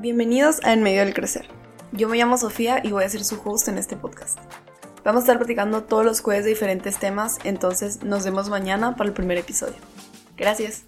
Bienvenidos a En Medio del Crecer. Yo me llamo Sofía y voy a ser su host en este podcast. Vamos a estar platicando todos los jueves de diferentes temas, entonces nos vemos mañana para el primer episodio. Gracias.